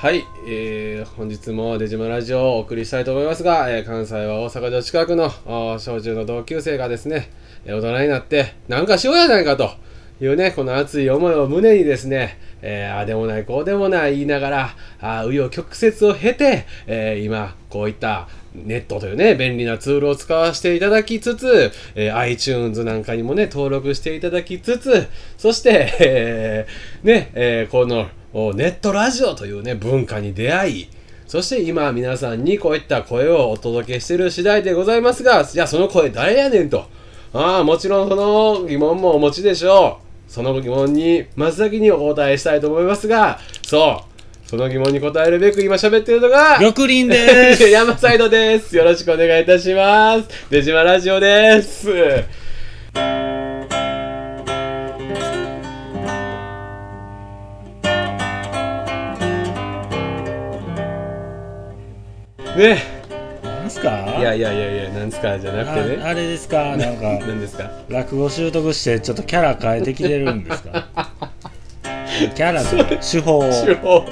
はい、えー、本日も出島ラジオをお送りしたいと思いますが、えー関西は大阪城近くの小中の同級生がですね、え大人になってなんかしようやないかというね、この熱い思いを胸にですね、えーあでもないこうでもない言いながら、あ紆余曲折を経て、えー今こういったネットというね、便利なツールを使わせていただきつつ、えー iTunes なんかにもね、登録していただきつつ、そして、えーね、えーこのネットラジオというね、文化に出会い、そして今皆さんにこういった声をお届けしている次第でございますが、じゃあその声誰やねんと。ああ、もちろんその疑問もお持ちでしょう。その疑問に真っ先にお答えしたいと思いますが、そう、その疑問に答えるべく今喋っているのが、玉林です。山サイドです。よろしくお願いいたします。出島ラジオです。ね。なんすか？いやいやいやいや、なんですか？じゃなくてね。ああれですか？なんか、何ですか？落語習得してちょっとキャラ変えてきてるんですか？キャラの手法を。手法。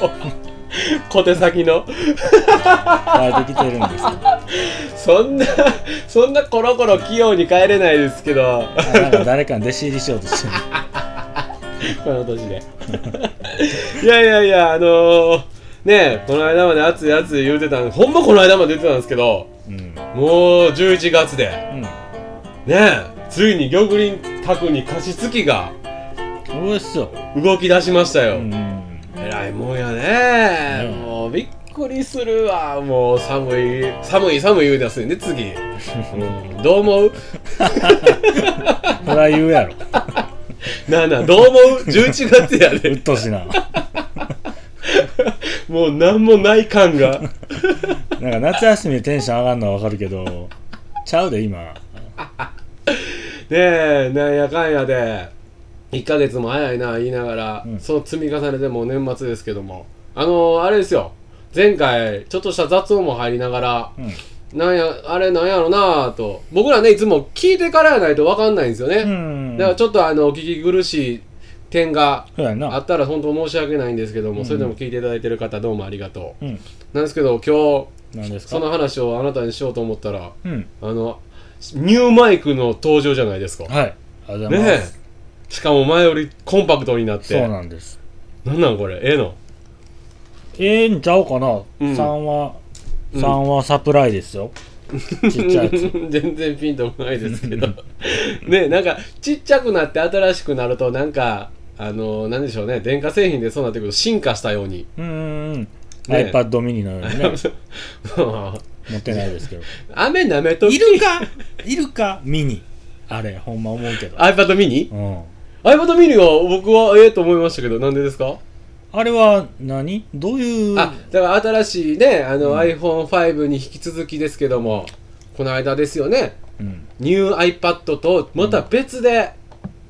小手先の。変えてきてるんですか？そんな、そんなコロコロ器用に帰れないですけど、あなんか誰かに弟子入りしようとしてる。この年で。いやいやいや、あのー、ねこの間まで熱い熱い言うてたんほんまこの間まで言ってたんですけど、うん。もう11月で、うん。ねついに玉林宅に加湿器が。動き出しましたよ。うん。えらいもんやね、うんもうびっくりするわもう寒い寒い寒い言うですね次、うん、どう思う？そ言うやろ。なあなあどう思う？11月やうでっとうしな。もう何もない感が。なんか夏休みでテンション上がるのはわかるけど、ちゃうで今。ねえなんやかんやで。1ヶ月も早いな言いながら、うん。その積み重ねでもう年末ですけども。あのあれですよ。前回ちょっとした雑音も入りながらうん。なんやあれなんやろなぁと。僕らねいつも聞いてからやないと分かんないんですよね、うん。だからちょっとあのお聞き苦しい点が。あったら本当申し訳ないんですけども、うんそれでも聞いていただいてる方どうもありがとううん。なんですけど今日その話をあなたにしようと思ったらうん。あのニューマイクの登場じゃないですかはい。ありがとうございます。しかも前よりコンパクトになってそうなんです。なんなんこれ？ええの？ええんちゃうかな、うん3は、うん3はサプライですよ。ちっちゃい。全然ピンとこないですけどねなんかちっちゃくなって新しくなるとなんかあのなんでしょうね電化製品でそうなってくると進化したようにうんうんうん。ね iPad mini のようにね。持ってないですけど。雨なめときいるか？いるか？ミニ。あれ、ほんま思うけど。iPad mini? うん。iPad mini は僕はええと思いましたけどなんでですか？あれは何？どういう？あだから新しいねあの、うん iPhone5 に引き続きですけどもこの間ですよねうん。ニュー iPad とまた別で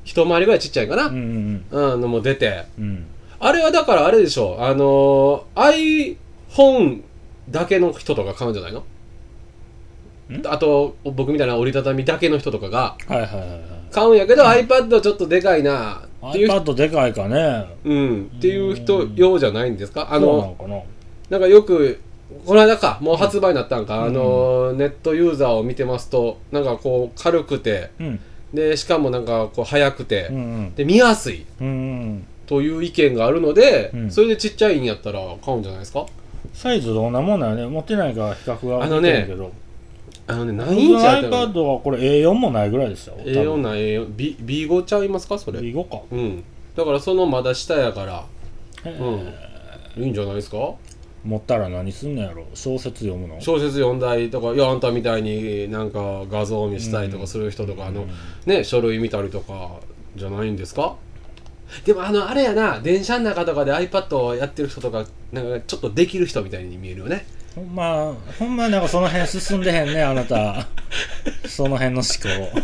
一回りぐらいちっちゃいかな、うんうんうん、のも出て。うん。あれはだからあれでしょ。あのー iPhone だけの人とか買うんじゃないの？ん？あと僕みたいな折りたたみだけの人とかがはいはいはいはい。買うんやけど、iPad ちょっとでかいな。っていう iPad でかいかね。うん、っていう人用じゃないんですか？あのなんかよくこの間かもう発売になったんか、うん。あのネットユーザーを見てますとなんかこう軽くてうん。でしかもなんかこう速くて、うんうん。で見やすいうんうん。という意見があるので、うんそれでちっちゃいんやったら買うんじゃないですか？サイズどんなもんだよね。持ってないから比較があのね。あのね僕何インのチやったら iPad はこれ A4 もないぐらいですよ。A4 な A4 B B5 ちゃいますかそれ？B5 か。うんだからそのまだ下やからうんいいんじゃないですか？持ったら何すんのやろ？小説読むの？小説読んだりとかいやあんたみたいになんか画像を見したりとかする人とかあの、ね書類見たりとかじゃないんですか？でもあのあれやな電車の中とかで iPad をやってる人とかなんかちょっとできる人みたいに見えるよね。ほんまほんまなんかその辺進んでへんねあなた。その辺の思考。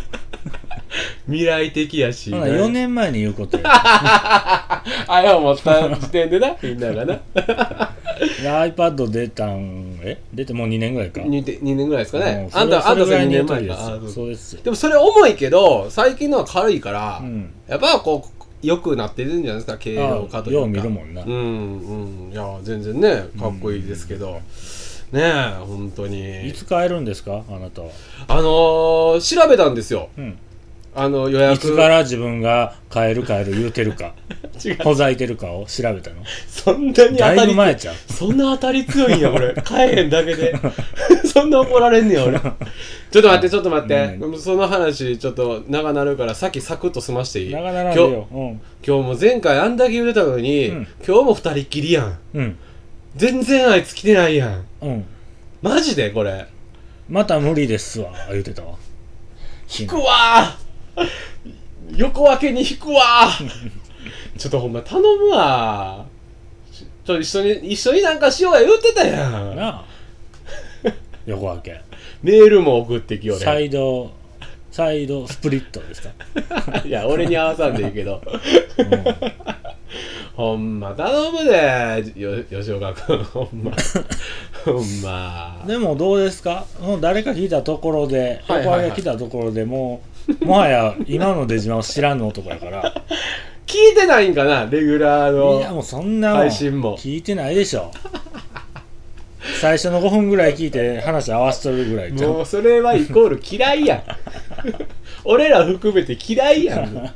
未来的やし、ほな4年前に言うことや。あれを持った時点でなみんながな。で iPad 出たんえ？出てもう2年ぐらいか。2, 2年ぐらいですかね。うんあんたあんたそれ2それぐらいに言年前か。あそう。ですよ。でもそれ重いけど最近のは軽いから、うん。やっぱこう良くなってるんじゃないですか？軽量化というか。よう見るもんな。うんうん。いや全然ねかっこいいですけど、ねえ本当に。いつ買えるんですか？あなたは、あのー調べたんですよ。うん、あの予約。いつから自分が買える買える言うてるか。違う。ほざいてるかを調べたの。そんなに当だいぶたり前ちゃう。そんな当たり強いんやこれ 買えへんだけで。そんな怒られんねや俺。ちょっと待ってちょっと待って、その話ちょっと長なるからさっきサクッと済ましていい？長ならんで今日ようん。今日も前回あんだけ言うてたのに、うん。今日も二人っきりやん。うん。全然あいつ来てないやん。うん。マジでこれ。また無理ですわ言うてたわ。引くわー 横分けに引くわ。ー ちょっとほんま頼むわ。ちょっと一緒に一緒になんかしようや言うてたやん。なあ。横分け。メールも送ってきよサねイドサイドスプリットですか、いや俺に合わさんでいいけど。うん。ほんま頼むでよ吉岡君。ほんま までもどうですか？もう誰か聞いたところで横上げ来たところでもうもはや今の出島を知らんの男やから。聞いてないんかな？レギュラーのいやもうそんな配信も。聞いてないでしょ。最初の5分ぐらい聞いて話合わせとるぐらいじゃん。もうそれはイコール嫌いやん。俺ら含めて嫌いやん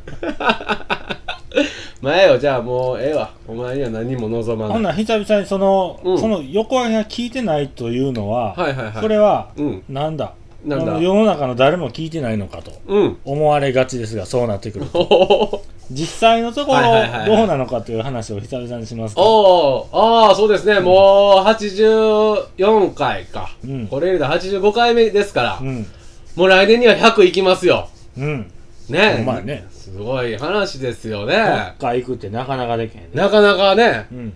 前よじゃあもうええわ。お前には何も望まほんないなら久々にその、うん。その横上げが聞いてないというのは、はいはいはい。それはうん。なんだ？なんだ？あの世の中の誰も聞いてないのかとうん思われがちですがそうなってくるおお。実際のところはいはいはいはい。どうなのかという話を久々にしますか。おああそうですね。もう84回か、うん。これで85回目ですから、うん。もう来年には100いきますよ。うん。ねほんまやねすごい話ですよどねっか行くってなかなかできへんでなかなかね。うん。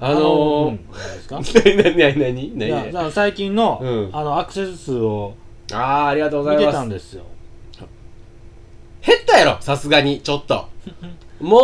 あのうんー、何ですか何何何何？いやだから最近の,、うん。あのアクセス数をああありがとうござ見ています。たんですよ。減ったやろさすがにちょっと。も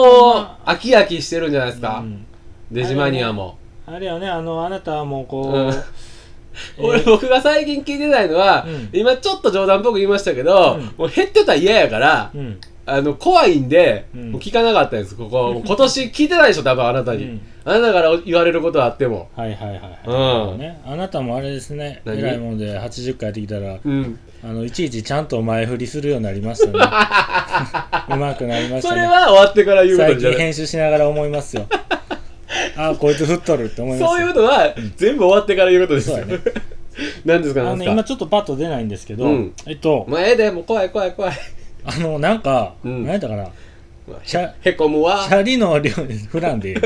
う飽き飽きしてるんじゃないですか、うん。デジマニアも、あれよねあのあなたはもうこう、うん。えー俺僕が最近聞いてないのは、うん。今ちょっと冗談っぽく言いましたけど、うん。もう減ってたら嫌やから、うんあの怖いんで、うん。もう聞かなかったんです。ここ今年聞いてないでしょ多分あなたに、うん。あなたから言われることはあっても。はいはいはいはい、うん。ね、あなたもあれですね。何？偉いもんで80回やってきたらうん。あのいちいちちゃんと前振りするようになりましたね。うまくなりましたね。それは終わってから言うこ最とじゃない。近編集しながら思いますよ。あこいつ振っとるって思いますよ。そういうのは全部終わってから言うことですよ、そうやね。何ですかあのね今何ですか？ちょっとパッと出ないんですけど、うん。えっともうええでもう怖い怖い怖いあのなんか、うん。何やったかな。チャへこむわ。チャリの両普段でチ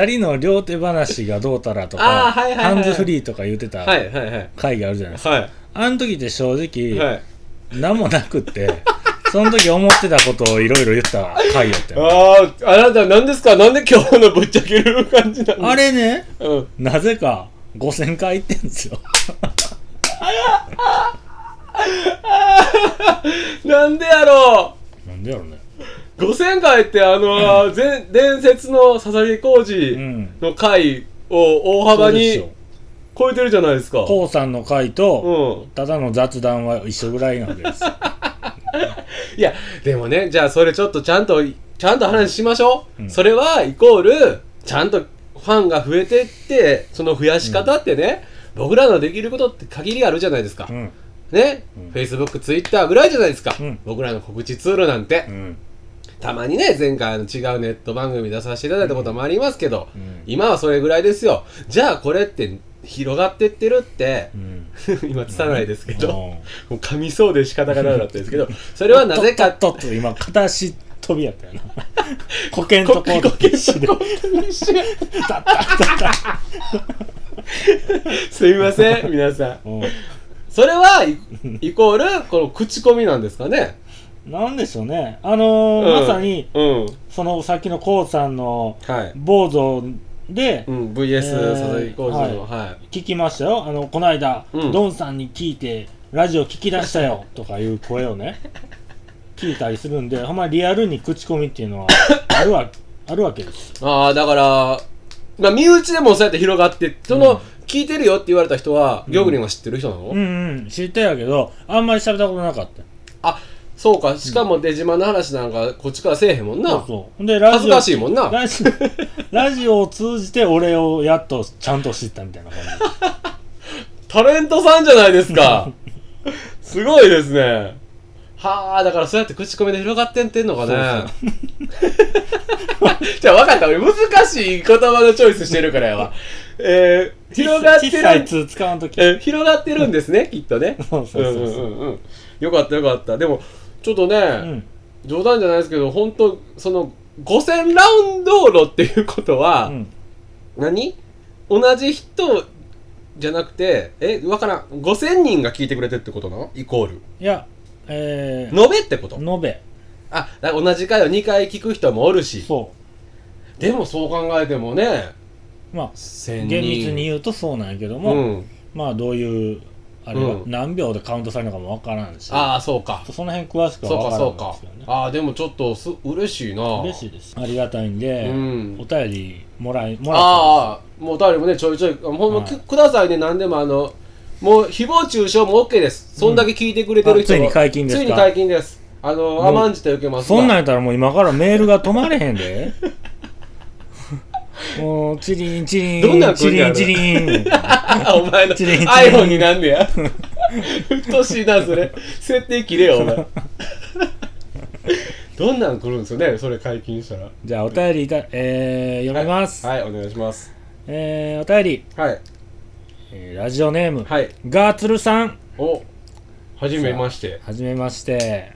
ャリの両手話がどうたらとか、はいはいはい。ハンズフリーとか言ってたはいはいはい。会議あるじゃないですか、はい。あの時って正直、はい。何もなくってその時思ってたことをいろいろ言った回やったよあああなた何ですか？なんで今日のぶっちゃける感じなのあれねうん。なぜか5000回行ってんですよ なんでやろなんでやろね。う5000回ってあのー前伝説の佐々木浩う二ん。の回を大幅に超えてるじゃないですか。こうさんの回うと、ん。ただの雑談は一緒ぐらいなわけです。よ いやでもねじゃあそれちょっとちゃんとちゃんと話しましょう、うん。それはイコールちゃんとファンが増えてってその増やし方ってね、僕らのできることって限りあるじゃないですか、うんね、うん。Facebook、Twitter ぐらいじゃないですか、うん。僕らの告知ツールなんて、うん。たまにね前回あの違うネット番組出させていただいたこともありますけど、うん。今はそれぐらいですよ。じゃあこれって広がってってるってう、ん。今つたないですけど、うん。もう噛みそうで仕方がなかったですけどそれはなぜか とっとっと今片足飛びやったよな。とこうコケ一緒で すいません皆さんそれはい イコールこの口コミなんですかね。なんでしょうね。あのーうん。まさにうん。そのさっきのコウさんのはい、坊主でうん、VS えー佐々木浩二のは聞きましたよ。あのこの間、うん。ドンさんに聞いてラジオ聞き出したよ とかいう声をね聞いたりするんでほんまリアルに口コミっていうのは あるわあるわけです。い、ああだからまあ身内でもそうやって広がってその、うん聞いてるよって言われた人は、ギョグリンは知ってる人なの、うんうん。知ってやけどあんまり喋ったことなかった。あそうか。しかも出島の話なんかこっちからせえへんもんな。そうそう。でラ恥ずジオかしいもんな。ラジ ラジオを通じて俺をやっとちゃんと知ったみたいな感 タレントさんじゃないですか。すごいですね。はあだからそうやって口コミで広がってんってんのかね。じゃあ分かった。俺難しい言葉のチョイスしてるからやわえー、じ広がって小さい使わんときえー広がってるんですね きっとね。そうそうそうそう。うんうんうんうん。よかったよかった。でもちょっとね、うん。冗談じゃないですけど本当その5000ラウンド道路っていうことは、うん。何？同じ人じゃなくてえわからん。5000人が聞いてくれてるってことなの？イコール。いやえー延べってこと？延べ。あ同じ回を2回聞く人もおるし。そでもそう考えてもねうまあ1000人。厳密に言うとそうなんやけども、うん、まあどういうあれはうん。何秒でカウントされるのかもわからんし、ああそうか。その辺詳しくそうはわからんかそうかですよねああでもちょっとす嬉しいな。嬉しいです。ありがたいんで、うん。お便りもらいもらっああもうお便りもねちょいちょいほんま、はい。くくださいね。何でもあのもう誹謗中傷も OK です。そんだけ聞いてくれてる人は、あついに解禁ですか？ついに解禁です。あのう甘んじて受けますが。そんなんやったらもう今からメールが止まれへんで もうチリンチリンどんなチリンチリン。あ お前の iPhone になんねや？うっとうしいなそれ。設定切れよお前。どんなん来るんですよねそれ解禁したら。じゃあお便りいた、えー、読みます、はい、はいお願いします。えー、お便り、はい。えーラジオネーム、はい。ガーツルさん。おはじめまして。はじめまして。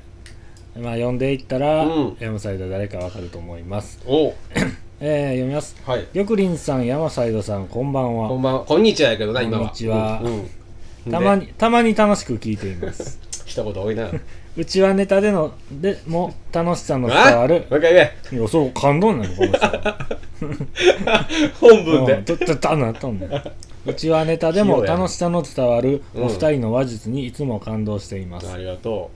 まあ読んでいったら、うん。山サイド誰かわかると思います、お えー、読みます。はい。玉林さん山サイドさんこんばんは。こんばんは。こんにちはやけどな今は。こんにちは。うん。うん。たまでにたまに楽しく聞いています。一言多いな。うちはネタでのでも楽しさの伝あわるもう一回言え。いやそう感動なのこの人本文で。うん。とととなっとんね。んうちはネタでも楽しさの伝わるうんお二人の話術にいつも感動しています、ありがと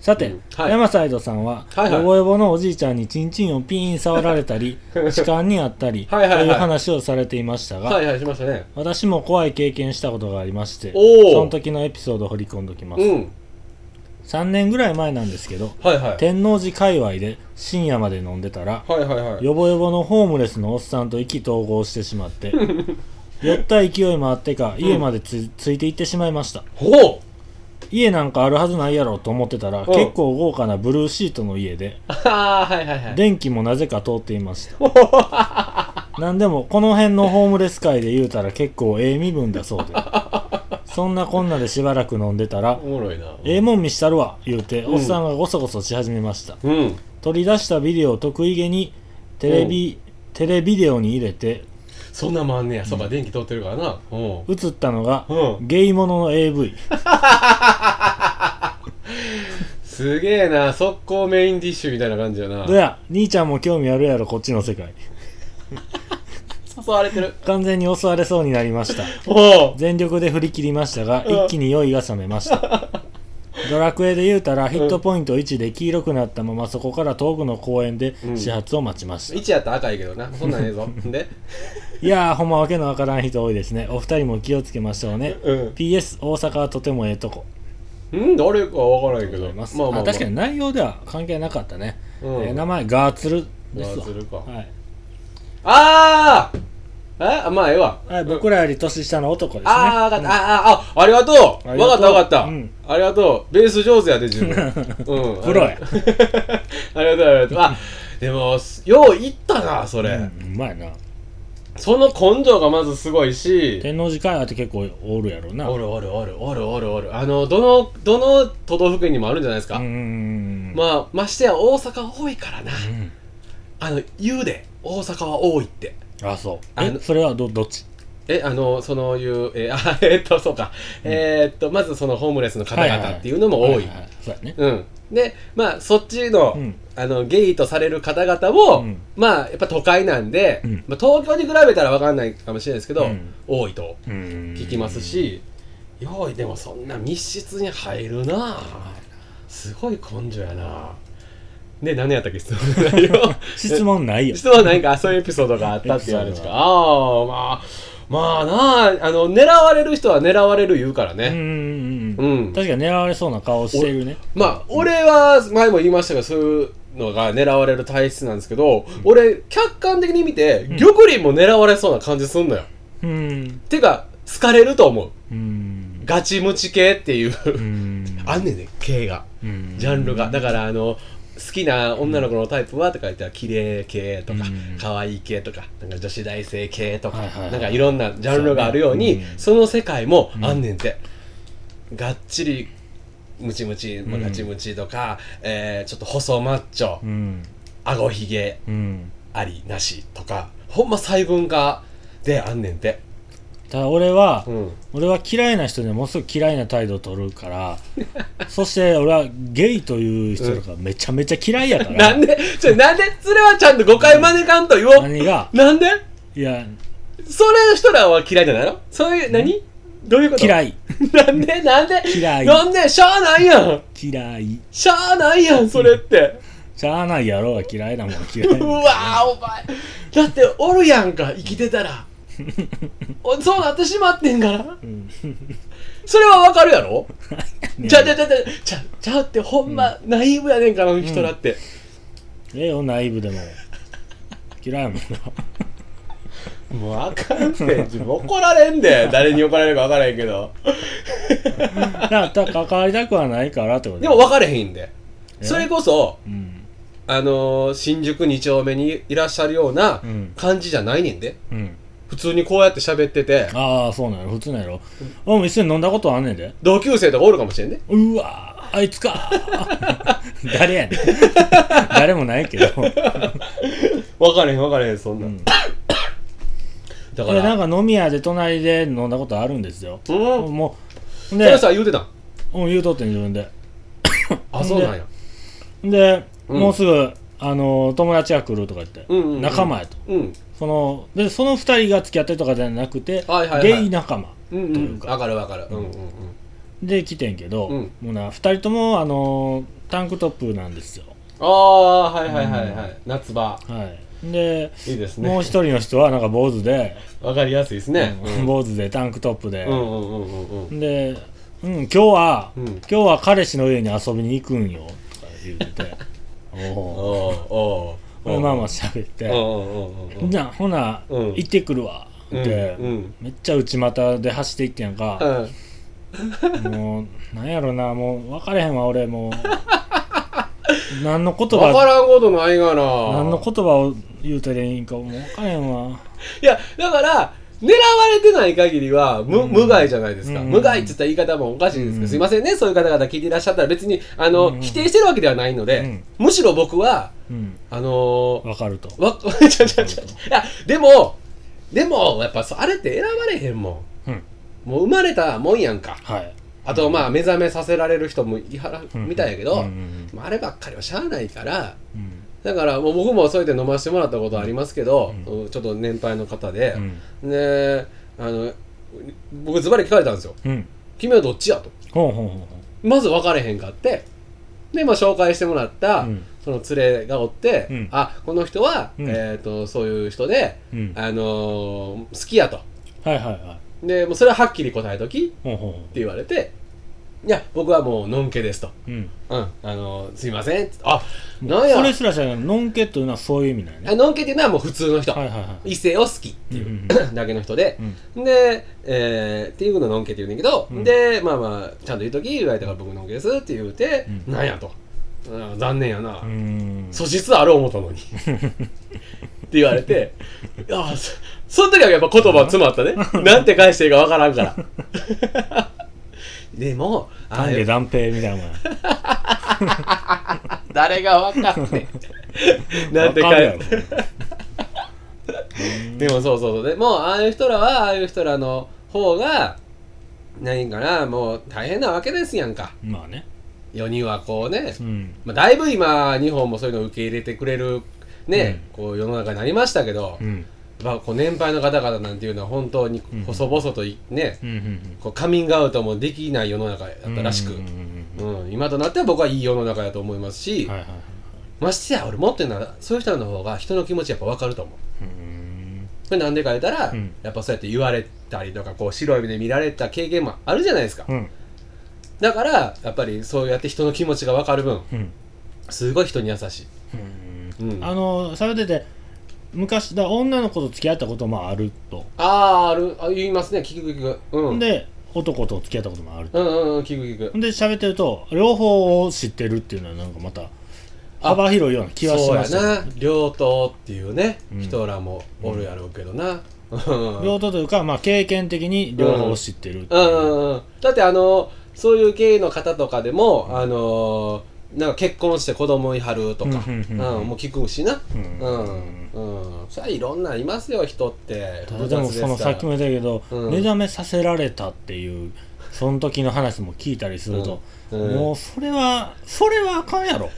さて、うん。はい。山サイドさんは、はいはい。ヨボヨボのおじいちゃんにチンチンをピーン触られたり 痴漢にあったりはいはいはい。という話をされていましたが、うはいはいしましたね。私も怖い経験したことがありましてその時のエピソードを掘り込んでおきます、うん。3年ぐらい前なんですけどはいはい。天王寺界隈で深夜まで飲んでたらはいはいはい。ヨボヨボのホームレスのおっさんと意気投合してしまって 酔った勢いもあってか家までつ,、ついて行ってしまいました。ほう家なんかあるはずないやろと思ってたらん結構豪華なブルーシートの家でああはいはいはい。電気もなぜか通っていました。なんでもこの辺のホームレス界で言うたら結構ええ身分だそうで。そんなこんなでしばらく飲んでたらおもろいな。ええもん見したるわ言うて、うん。おっさんがごそごそし始めました。うん。取り出したビデオを得意げにテレビ、テレビデオに入れてそんなんもあんねや。そうか電気通ってるからな。うん。映ったのが、うん。ゲイモノの AV すげえな速攻メインディッシュみたいな感じやな。どや兄ちゃんも興味あるやろこっちの世界。誘われてる？完全に襲われそうになりました。おお全力で振り切りましたがうん。一気に酔いが覚めました。ドラクエで言うたらヒットポイント1で黄色くなったままそこから遠くの公園でうん。始発を待ちました、1やったら赤いけどな。そんなんええぞ。で？いやーほんまわけのわからん人多いですね。お二人も気をつけましょうね。うん。PS 大阪はとてもええとこうん誰かは分からんけど。まあまあ、まあ、あ確かに内容では関係なかったね、うん。えー名前ガーツルですわ。ガーツルか。はい。ああえ？まあええわ。はい、僕らより年下の男ですね。ああ、分かった。ああ、あ、ありがとう。ありがとう。分かった、分かった。うん。ありがとう。ベース上手やで、自分。うん。プロや。ありがとう、ありがとう。あ、でも、よう言ったな、それ。うんうまいなその根性がまずすごいし、天王寺会話って結構おるやろなおるおるおるおるおるおる。あの、どの、どの都道府県にもあるんじゃないですか。うんうんうんまあ、ましてや大阪は多いからな。うんあの、言うで、大阪は多いって。あそうあのえそれはどどっち？え、あの、そのいう、えー あ、えーっと、そうか。えーっと、まずそのホームレスの方々っていうのも多い。はははそうやねうん。で、まあ、そっちの、うん。あの、ゲイとされる方々も、うん。まあ、やっぱ都会なんで、うん。まあ、東京に比べたらわかんないかもしれないですけど、うん。多いとうん。聞きますし、よい、でもそんな密室に入るなすごい根性やなで、何やったっけ？質問の内容質問ないよ。質問何か？そういうエピソードがあったっていう話か。ああ、まあ、まあなあ、あの、狙われる人は狙われる言うからね。うんうんうんうん。確かに狙われそうな顔してるね。まあ俺は前も言いましたがそういうのが狙われる体質なんですけど、俺客観的に見てん。玉林も狙われそうな感じすんのよ、うん。てか好かれると思う。うん。ガチムチ系っていう、うん。あんねんね系が。うん。ジャンルが。だからあの好きな女の子のタイプはとか言ったら綺麗系とかうん。可愛い系とかなんか女子大生系とかなんかいろんなジャンルがあるようにその世界もあんねんて。がっちりムチムチ、まあうんガチムチとかえーちょっと細マッチョうん。顎ひげうん。ありなしとかほんま細分化であんねんてただ俺は、うん。俺は嫌いな人にはものすごく嫌いな態度を取るから そして俺はゲイという人とかめちゃめちゃ嫌いやから、なんで？ちょなんで？それはちゃんと誤解招かんと言おう。何が？なんで？いやそれの人らは嫌いじゃないの？そういう、何？どういうこと？嫌い。なんで？なんで？嫌い。なんで？しゃあないやん。嫌い。しゃあないやんそれって。しゃあないやろうが嫌いなもん嫌いうわーお前。だっておるやんか生きてたら。おそうなってしまってんから。うん。それはわかるやろ？ねじゃあじゃあじゃあじゃあちゃうってほんま、ナイーブやねんからあの人らって、ええよナイブでも。嫌いやもんな。もうあかんって。自分怒られんで。誰に怒られるか分からへんけど。だから関わりたくはないからってことでも分かれへんで。え？それこそうん。あのー新宿2丁目にいらっしゃるようなうん。感じじゃないねんで。うん普通にこうやって喋ってて。ああそうなんやろ。普通なんやろ。俺も一緒に飲んだことあんねんで。同級生とかおるかもしれんねうわあいつか。誰やねん。誰もないけど、分かれへん分かれへんそんな、うん。ん、だかでなんらか飲み屋で隣で飲んだことあるんですよ。うん。もうそれでさ言うてたん？うん言うとってん自分で。あそうなんや。で、うん。もうすぐあの友達が来るとか言って、うんうんうん。仲間やと。うんそのでその二人が付き合ってるとかじゃなくて、はいはいはい。ゲイ仲間うんうというん。か分かる分かる。うん。うんうんで来てんけど、うん。もうな二人ともあのタンクトップなんですよ。ああはいはいはいはい、夏場。はい。でいいですね。もう一人の人はなんか坊主で、分かりやすいですね。うん。坊主でタンクトップで、うんうんうんうんうん。で、うん、今日は、うん。今日は彼氏の家に遊びに行くんよ。とか言って。て おおおーおーでまあまあ喋ってほな、うん。行ってくるわ。って、うんうん。めっちゃ内股で走っていってんやんか、うん。もうなんやろなもう分かれへんわ俺もう。何の言分か葉らんことないがな。何の言葉を言うたらいいんかもう分かれへんわ。いやだから狙われてない限りは無,、うん。無害じゃないですか、うん。無害って言った言い方もおかしいですけど、うん。すいませんねそういう方々聞いていらっしゃったら別にあの、うん。否定してるわけではないので、うん。むしろ僕はうん。あの分かると。ー、わいやでもでもやっぱあれって選ばれへんもん。うん。もう生まれたもんやんか。はい。あとまあ目覚めさせられる人もいはらうん。みたいやけど、まあ、あればっかりはしゃあないからうんだからもう僕もそうやって飲ませてもらったことありますけど、うちょっと年配の方で。う、ん。であの僕ズバリ聞かれたんですよ。うん「君はどっちや?」と。まず分かれへんかって。で、まあ、紹介してもらった、うん。その連れがおって、うん。あこの人は、うん。えー、とそういう人で、あのー好きやと。はいはいはい。でもうそれははっきり答えときって言われていや僕はもうのんけですと。ううん。うん。あのーすいません。あなんや。それすらじゃない。ノンケというのはそういう意味なんや。ねあのんけっていうのはもう普通の人、はいはいはい異性を好きっていう、うん だけの人で、うん。で、えーっていうのをのんけって言うねんけど、うん。でまあまあちゃんと言うとき言われたから僕のんけですって言うて、うん。なんやと、うん残念やな、う素質ある思ったのに。って言われて。いやそその時はやっぱ言葉詰まったね。なんて返していいかわからんからでもあ丹下断平みたいなもんや。誰がわかんねえ なんてわかるや返ろ。でもそうそうそう。でもうああいう人らはああいう人らの方が何かなもう大変なわけですやんか。まあね。世にはこうね、うん。まあ、だいぶ今日本もそういうのを受け入れてくれるね、こう世の中になりましたけど、うんまあ、こう年配の方々なんていうのは本当にうん。細々といね、こうカミングアウトもできない世の中やうんったらしく、うん今となっては僕はいい世の中やと思いますし、はいはいはいましてや俺持ってるのはそういう人の方が人の気持ちやっぱ分かると思う。それなんでか言ったら、うん。やっぱそうやって言われたりとかこう白い目で見られた経験もあるじゃないですか、うん。だからやっぱりそうやって人の気持ちが分かる分うん。すごい人に優しい、うん。うん、あのされてて昔だ女の子と付き合ったこともあると、あーある。あ言いますね。聞く聞く。うん。で男と付き合ったこともあると。うんうんうん聞く聞く。で喋ってると両方を知ってるっていうのはなんかまた幅広いような気はしましたな。両党っていうね、うん。人らもおるやろうけどな、うん。両党というか、まあ、経験的に両方を知ってるっていう。うん。うんうんだってあのそういうゲイの方とかでも、あのなんか結婚して子供いはるとか、うんうんうんうん。もう聞くしな。うんうん、うん、そりゃいろんなんいますよ人って。でもそのさっきも言ったけど、うん。目覚めさせられたっていうその時の話も聞いたりすると、うん。うん。もうそれはそれはあかんやろ。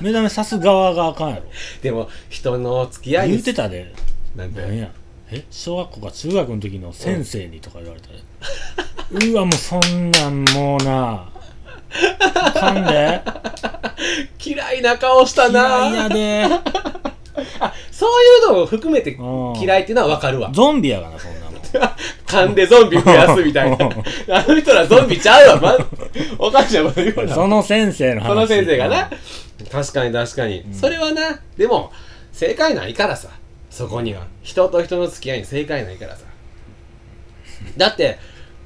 目覚めさす側があかんやろ。でも人の付き合い言にうてたで。なんて何や？え？小学校か中学の時の先生にとか言われたで、うわもうそんなんもうな。あかんで。嫌いな顔したな。嫌いやでそういうのを含めてうん。嫌いっていうのは分かるわ。ゾンビやがなそんなもん。噛んでゾンビ増やすみたいな。あの人らゾンビちゃうわ、ま、おかしいわ言うな。その先生の話。その先生がな。確かに確かに、それはなでも正解ないからさ。そこには。人と人の付き合いに正解ないからさ。だって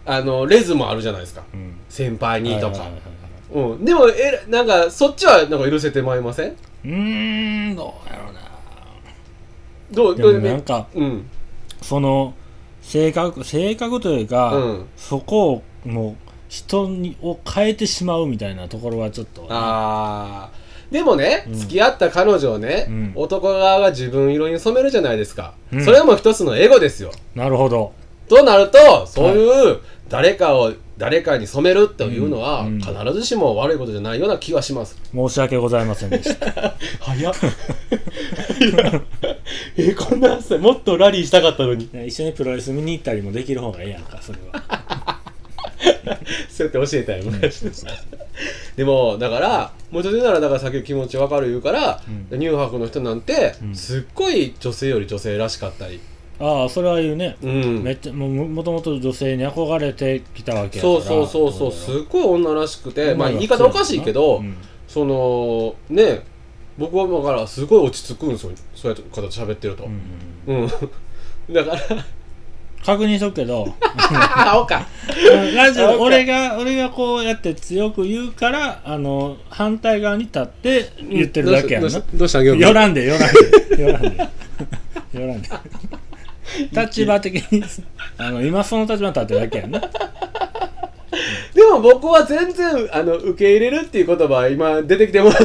あのレズもあるじゃないですか。うん。先輩にとか。はいはいはいはい。うん。でもえなんかそっちはなんか許せてもらえません？うーんどうやろうなどう？でもなんかうん。その性格性格というか、うん。そこをもう人にを変えてしまうみたいなところはちょっとあー。でもね、うん。付き合った彼女をね、うん。男側が自分色に染めるじゃないですか、うん。それも一つのエゴですよ。なるほど。となるとそういう誰かを誰かに染めるというのは、うん。必ずしも悪いことじゃないような気はします。申し訳ございませんでした。早っ。えこんな朝もっとラリーしたかったのに。一緒にプロレス見に行ったりもできる方がええやんかそれは。そうやって教えたよ昔、でもだからもうちょっと言うならだからさっき気持ち分かる言うから、うん。乳白の人なんて、うん。すっごい女性より女性らしかったりああそれは言うね、うん。めっちゃもうもともと女性に憧れてきたわけやから。そうそうそうそうすっごい女らしくてまあ言い方おかしいけど、うん。そのね僕はだからすごい落ち着くんですよそうやって方と喋ってると。うんうんうん、だから確認しとくけど。ラジあオ俺が俺がこうやって強く言うからあの反対側に立って言ってるだけやんな。どうしたどうしたどうしたよらんでよらんで。よらんで。よらんで 立場的に。あの今その立場に立ってるだけやんな。でも僕は全然あの受け入れるっていう言葉は今出てきてもらっ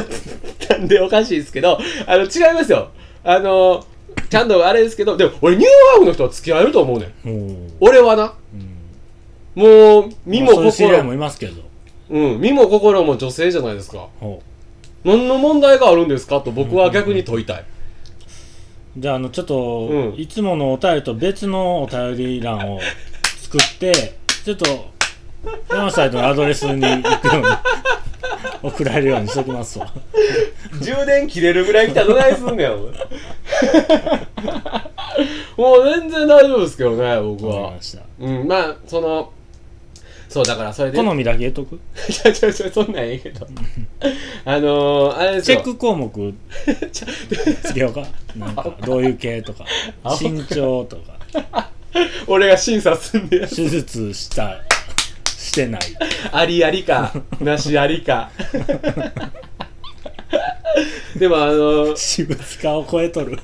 たんでおかしいですけどあの違いますよ。あのちゃんとあれですけどでも俺ニューハーフの人は付き合えると思うねん。俺はな。うん、もう身もそういう知り合いも心いますけど。うん身も心も女性じゃないですか。ほ何の問題があるんですかと僕は逆に問いたい、うじゃああのちょっと、うん。いつものお便りと別のお便り欄を作ってちょっと山下のアドレスに行くように 送られるようにしときますわ。充電切れるぐらい来たらどないすんねんお前。もう全然大丈夫ですけどね僕は。ました。うんまあそのそうだからそれで。好みだけ言っとく？ちょちょちょそんなんええけど。あのー、あれですよ。チェック項目。つけようか。なんかどういう系とか。身長とか。俺が審査すんでや。手術したしてない。ありありか なしありか。でもあの私物化を超えとる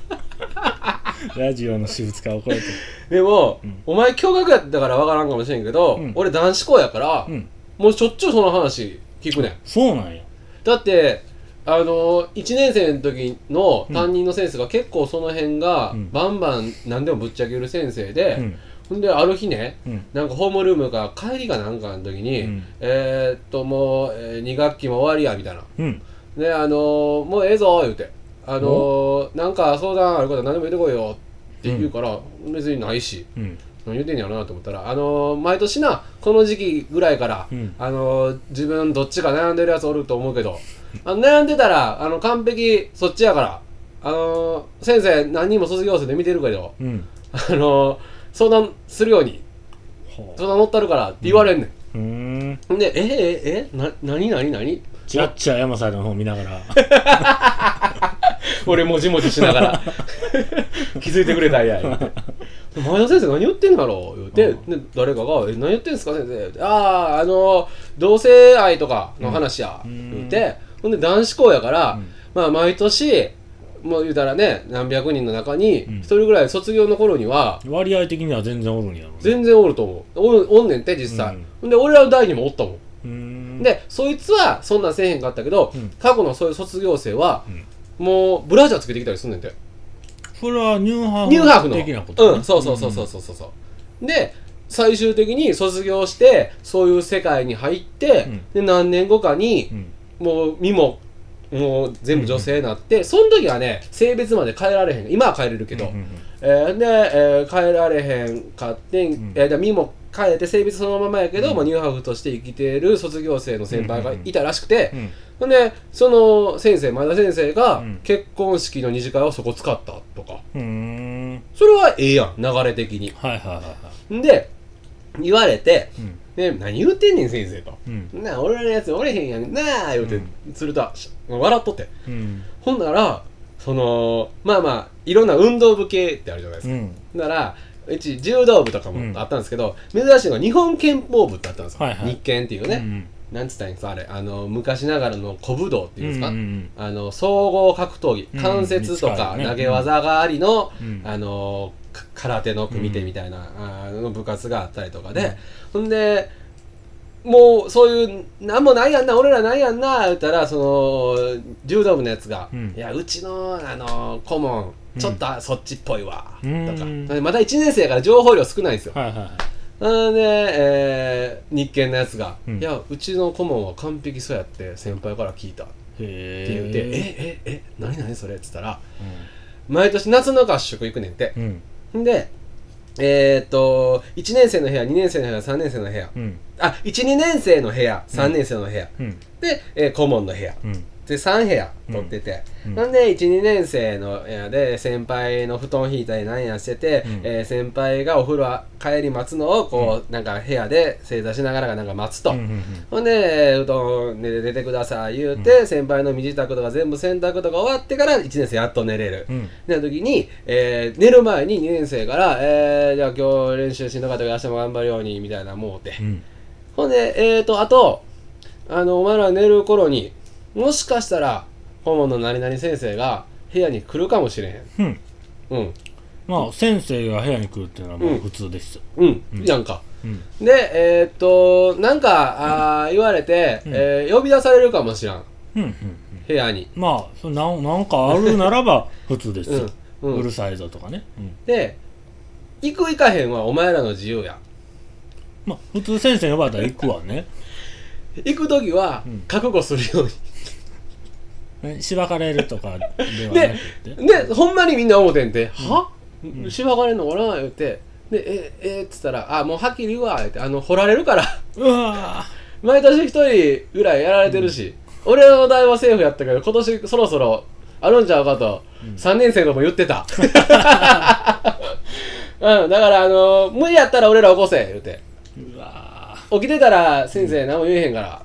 ラジオの私物化を超えとるでも、うん。お前驚愕やったから分からんかもしれんけど、うん。俺男子校やから、うん。もうしょっちゅうその話聞くねん。そうなんや。だってあの1年生の時の担任の先生が結構その辺がうん。バンバン何でもぶっちゃける先生で、うん。ほんである日ねうん。なんかホームルームが帰りかなんかの時に、うん。えー、っともう、え2学期も終わりやみたいな。うん。であのーもうええぞ言うてあのーなんか相談あることは何でも言ってこいよって言うから、別にないしうん。何言ってんやろなと思ったらあのー毎年なこの時期ぐらいから、うん。あのー自分どっちか悩んでるやつおると思うけどあの悩んでたらあの完璧そっちやからあのー先生何人も卒業生で見てるけどうん。あのー相談するようにほ相談乗ったるからって言われんねん、うん。でえええ？な何何何？ちらっちゃ山サイドの方見ながら 俺もじもじしながら。気づいてくれたんや。言うて。前田先生何言ってんだろう。言うて、で誰かが「え何言ってんすか先生」あああの同性愛とかの話や」うん。言うて。ほんで男子校やから、うん。まあ毎年もう言うたらね何百人の中にうん。一人ぐらい卒業の頃には割合的には全然おるんやろ全然おると思う。おるおんねんって実際、うん。ほんで俺らの代にもおったもん。でそいつはそんなんせえへんかったけど、うん。過去のそういう卒業生は、うんもうブラジャーつけてきたりすんねんて。それはニューハーフニューハーフの。的なこと、うんそうそうそうそうそうそうそうで最終的に卒業してそういう世界に入って、うん。で何年後かにうん。もう身ももう全部女性になって、その時はね性別まで変えられへん。今は変えれるけど、うんうんえーで、えー変えられへんかってん、ん。えーで身も変えて性別そのままやけど、うん。まあ、ニューハーフとして生きている卒業生の先輩がいたらしくて、うん。ほんでその先生前田先生がうん。結婚式の二次会をそこ使ったとか。それはええやん流れ的に。はいはいはいはい。んで言われてうん。で何言うてんねん先生と。うん。なあ俺らのやつおれへんやんなあ言うて、うん。すると笑っとって。うん。ほんならそのまあまあいろんな運動部系ってあるじゃないですか、うんならうち柔道部とかうん。もあったんですけど、珍しいのが日本拳法部ってあったんですよ、はいはい。日拳っていうね、うんなんつったんですかあれ。あの昔ながらの古武道っていうんですか、うんうんあの総合格闘技うん関節とか投げ技がありの、うん。あのか空手の組手みたいな、あの部活があったりとかで、ほんでもうそういうなんもないやんな俺らないやんな言ったらその柔道部のやつが「うん。いやうちのあの顧問ちょっとそっちっぽいわ」うん。とかまた1年生やから情報量少ないんですよ。はいはいはい。なんで、えー日系のやつが「うん。いやうちの顧問は完璧そうやって先輩から聞いた」ってへ言って「ええええ何何それ?」っつったら毎年夏の合宿行くねんて。うん。んでえーっと1年生の部屋2年生の部屋3年生の部屋。うん。あ12年生の部屋3年生の部屋、うん。で、えー顧問の部屋。うんで3部屋取ってて、うん。なんで12年生の部屋で先輩の布団引いたりなんやしてて、うん。えー先輩がお風呂帰り待つのをこう、なんか部屋で正座しながらなんか待つと、うんうんほんで、布団で出てください言うて、先輩の身支度とか全部洗濯とか終わってから1年生やっと寝れる。うん。な時に、えー寝る前に2年生から、えー、じゃあ今日練習しんどかったから明日も頑張るようにみたいなもうて。うん。ほんで、えーと、あと、あの、お前ら寝る頃に、もしかしたら、顧問の何々先生が部屋に来るかもしれへん。うんうん。まあ先生が部屋に来るっていうのはまあうん普通ですようん。うんやんか。うんで、えーっと、なんか、あー言われて、うんえー呼び出されるかもしらん。うんうん部屋に。まあそなんなんかあるならば普通ですようん。うん。うるさいぞとかねうんで、行く行かへんはお前らの自由や。まあ普通先生呼ばれたら行くわね 行く時はうん、覚悟するように。ねしばかれるとかではなくて。で、ほんまにみんな思ってんて、はん。しばかれんのかな言って。で、え、えっつったら、あ、もうはっきり言うわ、言って、あの、掘られるから。うわ毎年一人ぐらいやられてるし、俺の代はセーフやったけど、今年そろそろあるんちゃうかと、うん。3年生とも言ってた。うん、だから、あの無理やったら俺ら起こせ、言うて。ーうわ起きてたら先生何も言えへんから。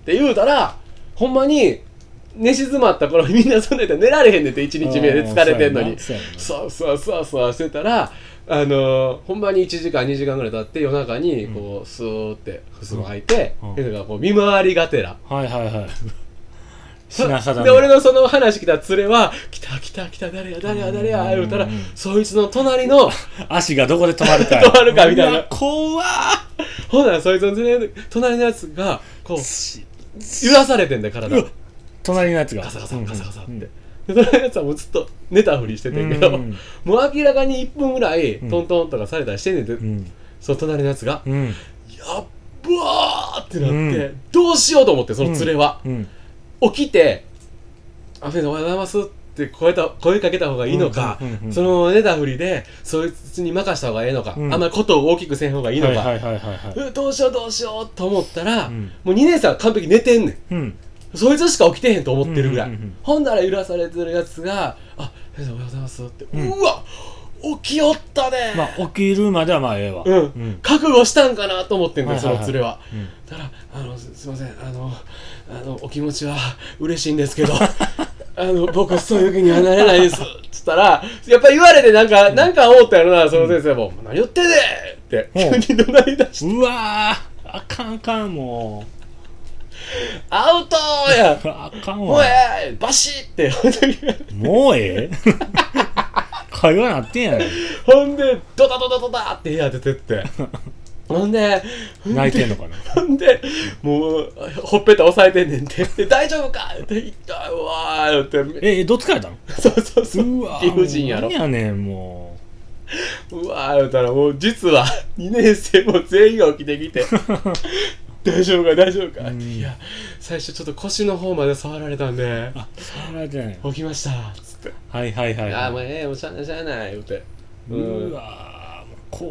って言うたら、ほんまに、寝静まった頃みんなそんなやったら寝られへんねんって、1日目で疲れてんのに。そうそうそうそうしてたら、あのー、ほんまに1時間2時間ぐらい経って夜中にこうスーってふすま開いて、うんこう見回りがてら。はいはいはい。で俺のその話来た連れは「来た来た来た誰や誰や誰や」言うたらうん。そいつの隣の 足がどこで止まるか止まるかみたいな。怖っ。ほんならそいつの隣のやつがこう揺らされてんだよ体隣のやつが。ガサガサガサガサって、うん。で隣のやつはもうずっと寝たふりしててんけど、うん。もう明らかに1分ぐらいうん。トントンとかされたりしてんねんて、うん。その隣のやつが。うん。やっばーってなって、うん。どうしようと思ってその連れは、うん。起きて「あ先生おはようございます」って声た声かけた方がいいのか、うんうんうんうんその寝たふりでそいつに任した方がいいのか、うん。あんまりことを大きくせん方がいいのか、どうしようどうしようと思ったら、うん。もう2年生は完璧に寝てんねん。うんそいつしか起きてへんと思ってるぐらい、うんうんうんうん。ほんなら揺らされてるやつが「あ先生おはようございます」って、ううんわ起きよったね。まあ起きるまではまあええわ。うん、うん。覚悟したんかなと思ってんだよ、はいはいはい。その連れは。うん。だから、あの、すすいません、あの、あの、お気持ちは嬉しいんですけど、あの、僕、そういう気にはなれないです。つったら、やっぱり言われて、なんか、なんか思ったやろな、その先生も、何言ってんねんって、う。ん急に怒鳴り出して、うわーあかんあかんもアウトや。うあかんもうわええ。バシッって、ほんとにもうええ？会話なってんやろほんで、ドタドタドタって部屋出てって。ほんで、泣いてんのかな？ほんで、もう、ほっぺた押さえてんねんて。で大丈夫か？って言ったうわーって。えどっつかれたの？そうそうそう。う。わ理不尽やろ。何。やねんもう。わー言ったらもう実は2年生も全員が起きてきて 大丈夫か大丈夫か、うん。いや最初ちょっと腰の方まで触られたんで。うあ触られてない起きました。つって。はいはいはい、ああもうはい、ええもうしゃあないしゃあない言うて。ううんわ怖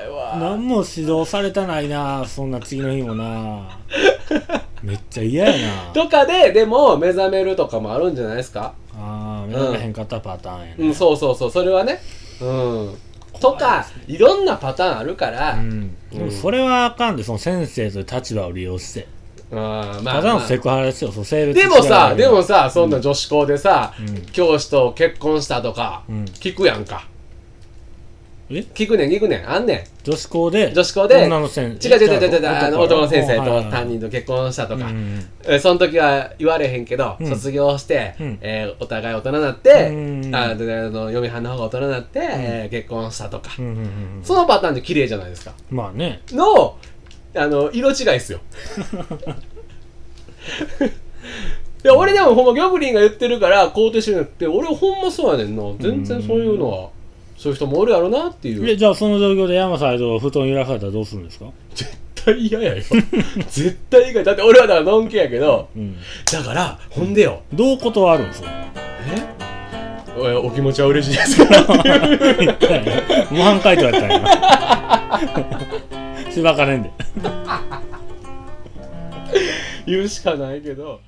いわ。何も指導されたないなそんな次の日もな。めっちゃ嫌やな。とかででも目覚めるとかもあるんじゃないですか？ああ目覚めへんかったパターンやね、うん。そうそうそう。それはね。うん。とかいろんなパターンあるから、うんでもそれはあかんでその先生という立場を利用して。あーまあ、ただのまあセクハラですよ。その性別でもさでもさそんな女子校でさ、うん。教師と結婚したとか、うん。聞くやんかえ？聞くねん聞くねん。あんね女子校で女子校で。女の先ん違う違う違う違う。あの男の先生と担任と結婚したとか、その時は言われへんけど、うん。卒業して、うん。えーお互い大人になって、うんあであの嫁はんの方が大人になって、えー結婚したとか、そのパターンで綺麗じゃないですか。まあね。のあの色違いっすよ。いや俺でもほんまギョブリンが言ってるから肯定してるんやって俺ほんまそうやねんな。全然そういうのはそういう人もおるやろなっていう。えじゃあその状況で山さんと布団揺らされたらどうするんですか？絶対嫌やよ。絶対嫌やだって俺はだからのんけやけど。うん。だからほんでよ。どう断るんですか？え？おいお気持ちは嬉しいですから 模範解答やったんや しばかれんで。言うしかないけど